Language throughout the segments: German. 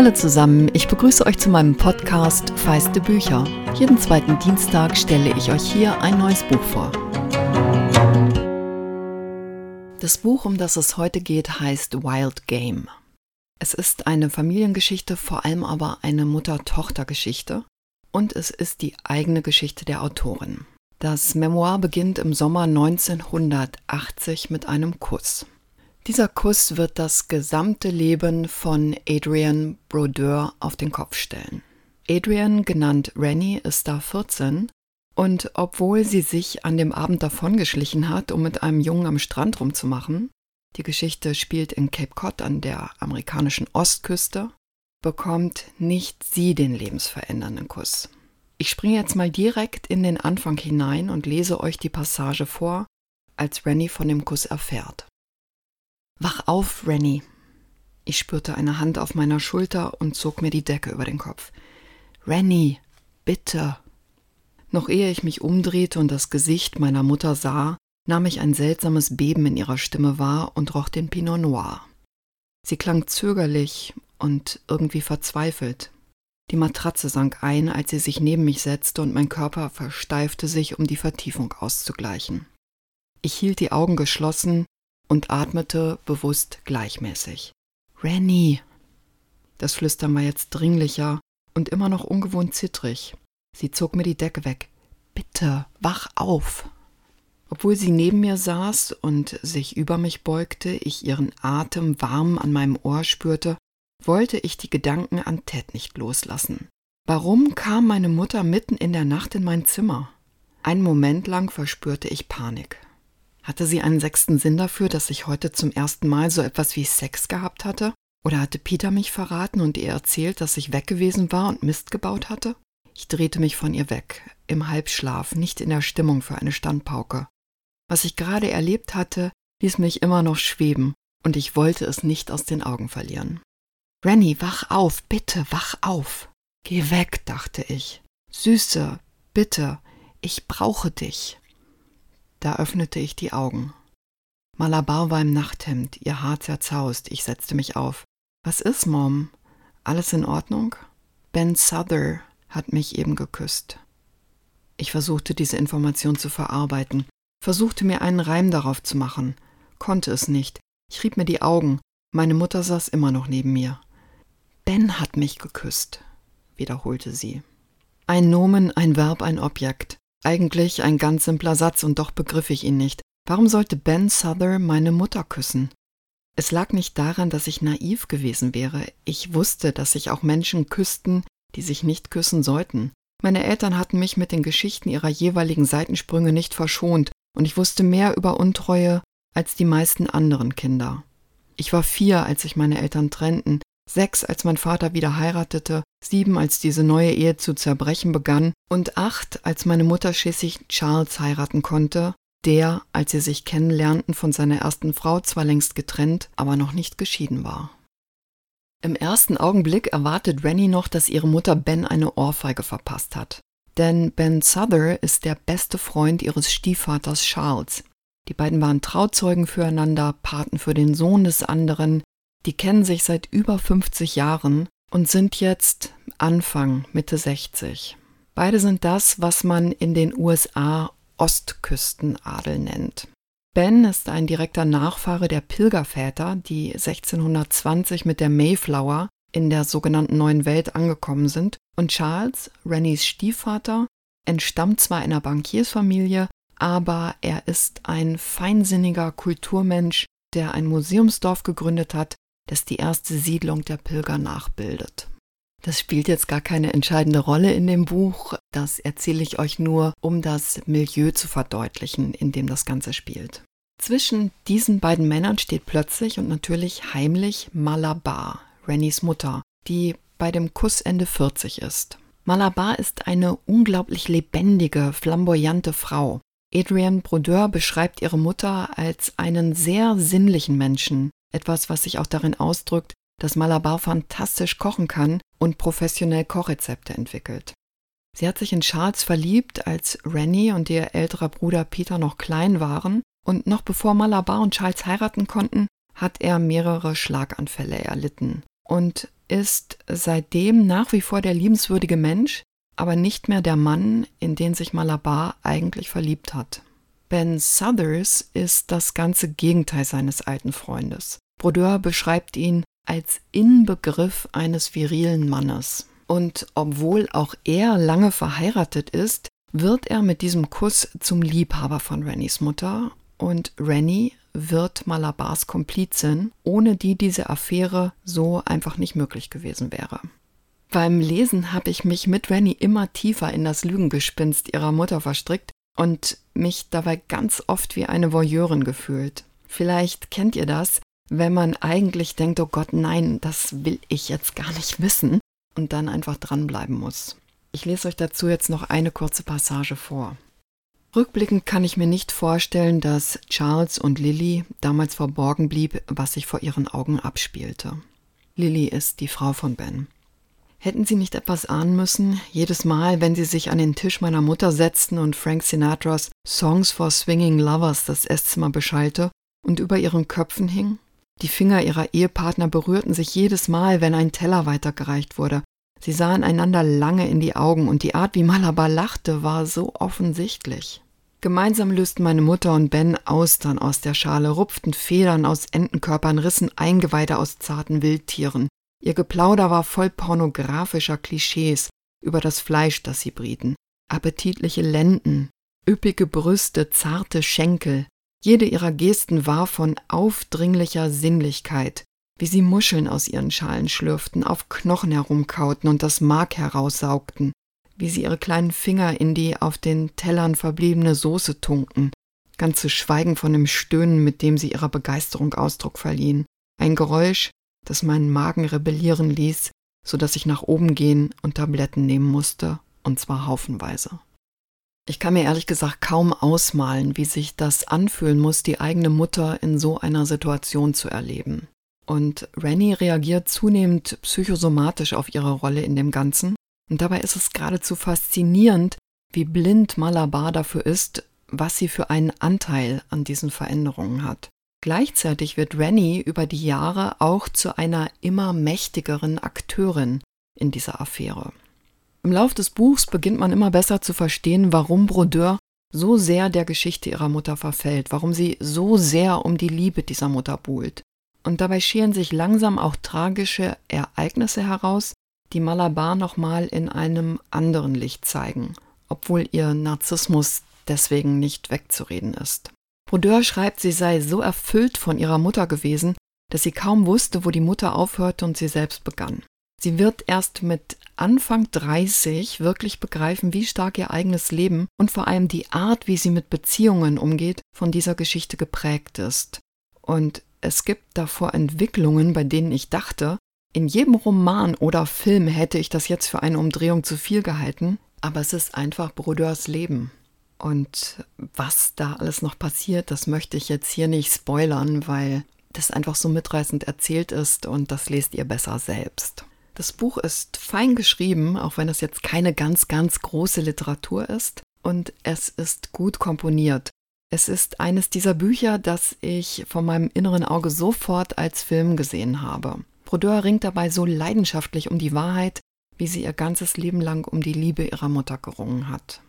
Hallo zusammen, ich begrüße euch zu meinem Podcast Feiste Bücher. Jeden zweiten Dienstag stelle ich euch hier ein neues Buch vor. Das Buch, um das es heute geht, heißt Wild Game. Es ist eine Familiengeschichte, vor allem aber eine Mutter-Tochter-Geschichte und es ist die eigene Geschichte der Autorin. Das Memoir beginnt im Sommer 1980 mit einem Kuss. Dieser Kuss wird das gesamte Leben von Adrian Brodeur auf den Kopf stellen. Adrian, genannt Rennie, ist da 14 und obwohl sie sich an dem Abend davongeschlichen hat, um mit einem Jungen am Strand rumzumachen, die Geschichte spielt in Cape Cod an der amerikanischen Ostküste, bekommt nicht sie den lebensverändernden Kuss. Ich springe jetzt mal direkt in den Anfang hinein und lese euch die Passage vor, als Rennie von dem Kuss erfährt. Wach auf, Rennie. Ich spürte eine Hand auf meiner Schulter und zog mir die Decke über den Kopf. Rennie, bitte. Noch ehe ich mich umdrehte und das Gesicht meiner Mutter sah, nahm ich ein seltsames Beben in ihrer Stimme wahr und roch den Pinot Noir. Sie klang zögerlich und irgendwie verzweifelt. Die Matratze sank ein, als sie sich neben mich setzte und mein Körper versteifte sich, um die Vertiefung auszugleichen. Ich hielt die Augen geschlossen und atmete bewusst gleichmäßig. Rennie! Das Flüstern war jetzt dringlicher und immer noch ungewohnt zittrig. Sie zog mir die Decke weg. Bitte, wach auf! Obwohl sie neben mir saß und sich über mich beugte, ich ihren Atem warm an meinem Ohr spürte, wollte ich die Gedanken an Ted nicht loslassen. Warum kam meine Mutter mitten in der Nacht in mein Zimmer? Einen Moment lang verspürte ich Panik. Hatte sie einen sechsten Sinn dafür, dass ich heute zum ersten Mal so etwas wie Sex gehabt hatte? Oder hatte Peter mich verraten und ihr erzählt, dass ich weg gewesen war und Mist gebaut hatte? Ich drehte mich von ihr weg, im Halbschlaf, nicht in der Stimmung für eine Standpauke. Was ich gerade erlebt hatte, ließ mich immer noch schweben, und ich wollte es nicht aus den Augen verlieren. Rennie, wach auf, bitte, wach auf. Geh weg, dachte ich. Süße, bitte, ich brauche dich. Da öffnete ich die Augen. Malabar war im Nachthemd, ihr Haar zerzaust. Ich setzte mich auf. Was ist, Mom? Alles in Ordnung? Ben Souther hat mich eben geküsst. Ich versuchte diese Information zu verarbeiten, versuchte mir einen Reim darauf zu machen, konnte es nicht. Ich rieb mir die Augen. Meine Mutter saß immer noch neben mir. Ben hat mich geküsst, wiederholte sie. Ein Nomen, ein Verb, ein Objekt. Eigentlich ein ganz simpler Satz und doch begriff ich ihn nicht. Warum sollte Ben Souther meine Mutter küssen? Es lag nicht daran, dass ich naiv gewesen wäre. Ich wusste, dass sich auch Menschen küssten, die sich nicht küssen sollten. Meine Eltern hatten mich mit den Geschichten ihrer jeweiligen Seitensprünge nicht verschont, und ich wusste mehr über Untreue als die meisten anderen Kinder. Ich war vier, als sich meine Eltern trennten, sechs, als mein Vater wieder heiratete, sieben, als diese neue Ehe zu zerbrechen begann, und acht, als meine Mutter schließlich Charles heiraten konnte, der, als sie sich kennenlernten, von seiner ersten Frau zwar längst getrennt, aber noch nicht geschieden war. Im ersten Augenblick erwartet Rennie noch, dass ihre Mutter Ben eine Ohrfeige verpasst hat. Denn Ben Souther ist der beste Freund ihres Stiefvaters Charles. Die beiden waren Trauzeugen füreinander, Paten für den Sohn des anderen, die kennen sich seit über 50 Jahren und sind jetzt Anfang, Mitte 60. Beide sind das, was man in den USA Ostküstenadel nennt. Ben ist ein direkter Nachfahre der Pilgerväter, die 1620 mit der Mayflower in der sogenannten Neuen Welt angekommen sind, und Charles, Rennys Stiefvater, entstammt zwar einer Bankiersfamilie, aber er ist ein feinsinniger Kulturmensch, der ein Museumsdorf gegründet hat, das die erste Siedlung der Pilger nachbildet. Das spielt jetzt gar keine entscheidende Rolle in dem Buch, das erzähle ich euch nur, um das Milieu zu verdeutlichen, in dem das Ganze spielt. Zwischen diesen beiden Männern steht plötzlich und natürlich heimlich Malabar, Rennys Mutter, die bei dem Kuss Ende 40 ist. Malabar ist eine unglaublich lebendige, flamboyante Frau. Adrienne Brodeur beschreibt ihre Mutter als einen sehr sinnlichen Menschen, etwas, was sich auch darin ausdrückt, dass Malabar fantastisch kochen kann und professionell Kochrezepte entwickelt. Sie hat sich in Charles verliebt, als Rennie und ihr älterer Bruder Peter noch klein waren, und noch bevor Malabar und Charles heiraten konnten, hat er mehrere Schlaganfälle erlitten. und ist seitdem nach wie vor der liebenswürdige Mensch, aber nicht mehr der Mann, in den sich Malabar eigentlich verliebt hat. Ben Southers ist das ganze Gegenteil seines alten Freundes. Brodeur beschreibt ihn als Inbegriff eines virilen Mannes. Und obwohl auch er lange verheiratet ist, wird er mit diesem Kuss zum Liebhaber von Rennys Mutter und Rennie wird Malabars Komplizin, ohne die diese Affäre so einfach nicht möglich gewesen wäre. Beim Lesen habe ich mich mit Rennie immer tiefer in das Lügengespinst ihrer Mutter verstrickt und mich dabei ganz oft wie eine Voyeurin gefühlt. Vielleicht kennt ihr das, wenn man eigentlich denkt, oh Gott, nein, das will ich jetzt gar nicht wissen und dann einfach dranbleiben muss. Ich lese euch dazu jetzt noch eine kurze Passage vor. Rückblickend kann ich mir nicht vorstellen, dass Charles und Lily damals verborgen blieb, was sich vor ihren Augen abspielte. Lily ist die Frau von Ben. Hätten sie nicht etwas ahnen müssen, jedes Mal, wenn sie sich an den Tisch meiner Mutter setzten und Frank Sinatras Songs for Swinging Lovers das Esszimmer beschallte und über ihren Köpfen hing? Die Finger ihrer Ehepartner berührten sich jedes Mal, wenn ein Teller weitergereicht wurde. Sie sahen einander lange in die Augen und die Art, wie Malabar lachte, war so offensichtlich. Gemeinsam lösten meine Mutter und Ben Austern aus der Schale, rupften Federn aus Entenkörpern, rissen Eingeweide aus zarten Wildtieren. Ihr Geplauder war voll pornografischer Klischees über das Fleisch, das sie brieten. Appetitliche Lenden, üppige Brüste, zarte Schenkel, jede ihrer Gesten war von aufdringlicher Sinnlichkeit, wie sie Muscheln aus ihren Schalen schlürften, auf Knochen herumkauten und das Mark heraussaugten, wie sie ihre kleinen Finger in die auf den Tellern verbliebene Soße tunkten, ganz zu schweigen von dem Stöhnen, mit dem sie ihrer Begeisterung Ausdruck verliehen. Ein Geräusch, das meinen Magen rebellieren ließ, so dass ich nach oben gehen und Tabletten nehmen musste, und zwar haufenweise. Ich kann mir ehrlich gesagt kaum ausmalen, wie sich das anfühlen muss, die eigene Mutter in so einer Situation zu erleben. Und Rennie reagiert zunehmend psychosomatisch auf ihre Rolle in dem Ganzen. Und dabei ist es geradezu faszinierend, wie blind Malabar dafür ist, was sie für einen Anteil an diesen Veränderungen hat. Gleichzeitig wird Rennie über die Jahre auch zu einer immer mächtigeren Akteurin in dieser Affäre. Im Lauf des Buchs beginnt man immer besser zu verstehen, warum Brodeur so sehr der Geschichte ihrer Mutter verfällt, warum sie so sehr um die Liebe dieser Mutter buhlt. Und dabei scheren sich langsam auch tragische Ereignisse heraus, die Malabar nochmal in einem anderen Licht zeigen, obwohl ihr Narzissmus deswegen nicht wegzureden ist. Brodeur schreibt, sie sei so erfüllt von ihrer Mutter gewesen, dass sie kaum wusste, wo die Mutter aufhörte und sie selbst begann. Sie wird erst mit Anfang 30 wirklich begreifen, wie stark ihr eigenes Leben und vor allem die Art, wie sie mit Beziehungen umgeht, von dieser Geschichte geprägt ist. Und es gibt davor Entwicklungen, bei denen ich dachte, in jedem Roman oder Film hätte ich das jetzt für eine Umdrehung zu viel gehalten, aber es ist einfach Brodeurs Leben. Und was da alles noch passiert, das möchte ich jetzt hier nicht spoilern, weil das einfach so mitreißend erzählt ist und das lest ihr besser selbst. Das Buch ist fein geschrieben, auch wenn es jetzt keine ganz, ganz große Literatur ist. Und es ist gut komponiert. Es ist eines dieser Bücher, das ich von meinem inneren Auge sofort als Film gesehen habe. Brodeur ringt dabei so leidenschaftlich um die Wahrheit, wie sie ihr ganzes Leben lang um die Liebe ihrer Mutter gerungen hat.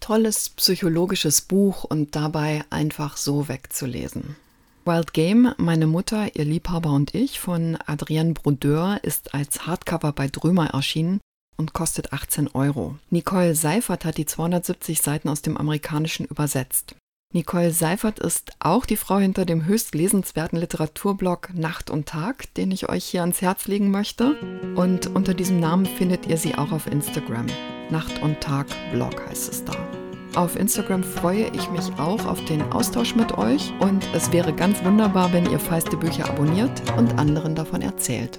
Tolles psychologisches Buch und dabei einfach so wegzulesen. Wild Game, meine Mutter, ihr Liebhaber und ich von Adrienne Brodeur ist als Hardcover bei Drömer erschienen und kostet 18 Euro. Nicole Seifert hat die 270 Seiten aus dem Amerikanischen übersetzt. Nicole Seifert ist auch die Frau hinter dem höchst lesenswerten Literaturblog Nacht und Tag, den ich euch hier ans Herz legen möchte. Und unter diesem Namen findet ihr sie auch auf Instagram. Nacht und Tag Blog heißt es da. Auf Instagram freue ich mich auch auf den Austausch mit euch und es wäre ganz wunderbar, wenn ihr feiste Bücher abonniert und anderen davon erzählt.